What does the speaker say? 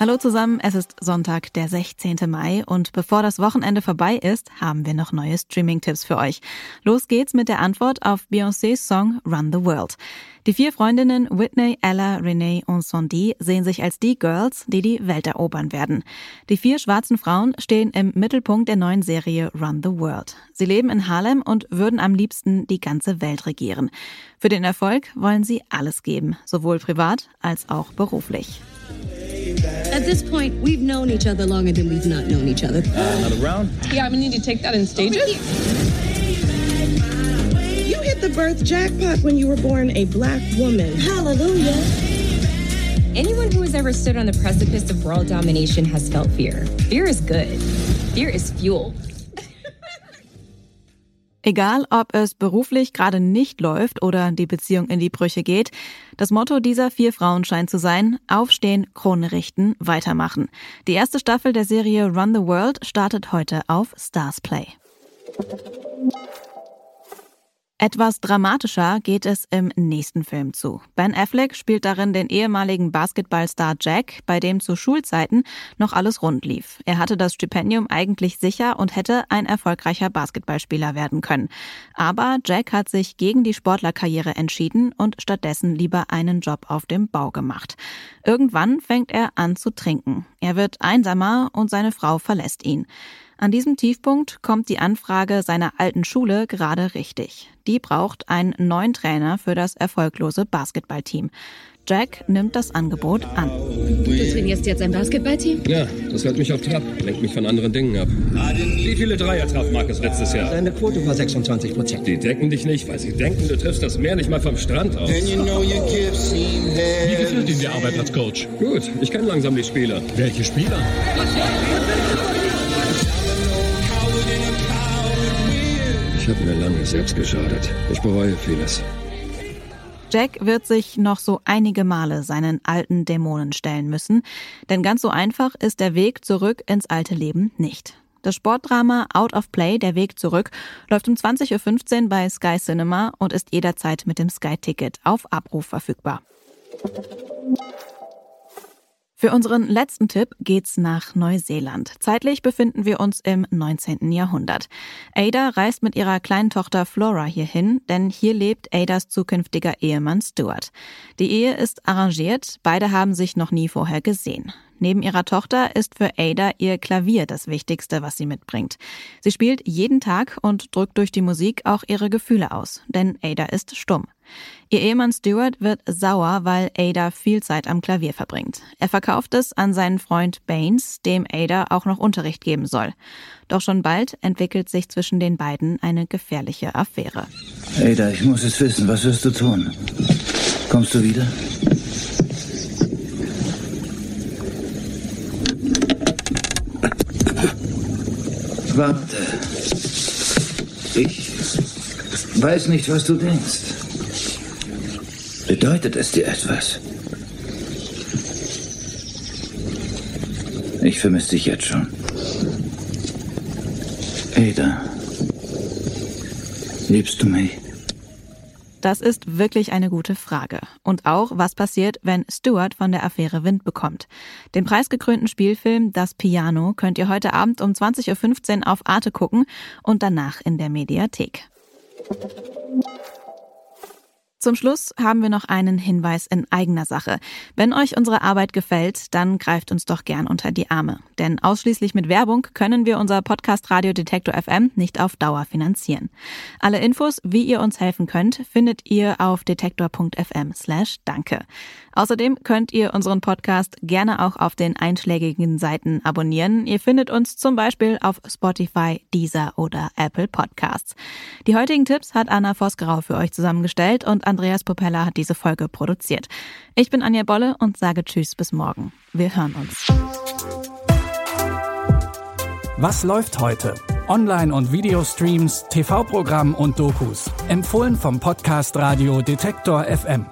Hallo zusammen, es ist Sonntag, der 16. Mai und bevor das Wochenende vorbei ist, haben wir noch neue Streaming-Tipps für euch. Los geht's mit der Antwort auf Beyoncés Song Run the World. Die vier Freundinnen Whitney, Ella, Renee und Sondi sehen sich als die Girls, die die Welt erobern werden. Die vier schwarzen Frauen stehen im Mittelpunkt der neuen Serie Run the World. Sie leben in Harlem und würden am liebsten die ganze Welt regieren. Für den Erfolg wollen sie alles geben, sowohl privat als auch beruflich. At this point, we've known each other longer than we've not known each other. Another round? Yeah, I'm gonna need to take that in stages. You hit the birth jackpot when you were born a black woman. Hallelujah. Anyone who has ever stood on the precipice of world domination has felt fear. Fear is good. Fear is fuel. Egal, ob es beruflich gerade nicht läuft oder die Beziehung in die Brüche geht, das Motto dieser vier Frauen scheint zu sein, aufstehen, Krone richten, weitermachen. Die erste Staffel der Serie Run the World startet heute auf Stars Play. Etwas dramatischer geht es im nächsten Film zu. Ben Affleck spielt darin den ehemaligen Basketballstar Jack, bei dem zu Schulzeiten noch alles rund lief. Er hatte das Stipendium eigentlich sicher und hätte ein erfolgreicher Basketballspieler werden können. Aber Jack hat sich gegen die Sportlerkarriere entschieden und stattdessen lieber einen Job auf dem Bau gemacht. Irgendwann fängt er an zu trinken. Er wird einsamer und seine Frau verlässt ihn. An diesem Tiefpunkt kommt die Anfrage seiner alten Schule gerade richtig. Die braucht einen neuen Trainer für das erfolglose Basketballteam. Jack nimmt das Angebot an. Du trainierst jetzt ein Basketballteam? Ja, das hält mich auf Trab, lenkt mich von anderen Dingen ab. Wie viele Dreier traf Markus letztes Jahr? Deine Quote war 26 Prozent. Die decken dich nicht, weil sie denken, du triffst das Meer nicht mal vom Strand aus. You know Wie gefällt Ihnen die Arbeit als Coach? Gut, ich kenne langsam die Spieler. Welche Spieler? Habe mir lange selbst geschadet. Ich bereue vieles. Jack wird sich noch so einige Male seinen alten Dämonen stellen müssen, denn ganz so einfach ist der Weg zurück ins alte Leben nicht. Das Sportdrama Out of Play, der Weg zurück, läuft um 20.15 Uhr bei Sky Cinema und ist jederzeit mit dem Sky-Ticket auf Abruf verfügbar. Für unseren letzten Tipp geht's nach Neuseeland. Zeitlich befinden wir uns im 19. Jahrhundert. Ada reist mit ihrer kleinen Tochter Flora hierhin, denn hier lebt Adas zukünftiger Ehemann Stuart. Die Ehe ist arrangiert, beide haben sich noch nie vorher gesehen. Neben ihrer Tochter ist für Ada ihr Klavier das Wichtigste, was sie mitbringt. Sie spielt jeden Tag und drückt durch die Musik auch ihre Gefühle aus, denn Ada ist stumm. Ihr Ehemann Stuart wird sauer, weil Ada viel Zeit am Klavier verbringt. Er verkauft es an seinen Freund Baines, dem Ada auch noch Unterricht geben soll. Doch schon bald entwickelt sich zwischen den beiden eine gefährliche Affäre. Ada, ich muss es wissen. Was wirst du tun? Kommst du wieder? Warte. Ich weiß nicht, was du denkst. Bedeutet es dir etwas? Ich vermisse dich jetzt schon. Ada. Liebst du mich? Das ist wirklich eine gute Frage. Und auch, was passiert, wenn Stuart von der Affäre Wind bekommt. Den preisgekrönten Spielfilm Das Piano könnt ihr heute Abend um 20.15 Uhr auf Arte gucken und danach in der Mediathek. thank you Zum Schluss haben wir noch einen Hinweis in eigener Sache. Wenn euch unsere Arbeit gefällt, dann greift uns doch gern unter die Arme. Denn ausschließlich mit Werbung können wir unser Podcast Radio Detektor FM nicht auf Dauer finanzieren. Alle Infos, wie ihr uns helfen könnt, findet ihr auf detektor.fm slash danke. Außerdem könnt ihr unseren Podcast gerne auch auf den einschlägigen Seiten abonnieren. Ihr findet uns zum Beispiel auf Spotify, Deezer oder Apple Podcasts. Die heutigen Tipps hat Anna Vosgerau für euch zusammengestellt und Andreas Propeller hat diese Folge produziert. Ich bin Anja Bolle und sage Tschüss bis morgen. Wir hören uns. Was läuft heute? Online- und Videostreams, TV-Programm und Dokus. Empfohlen vom Podcast Radio Detektor FM.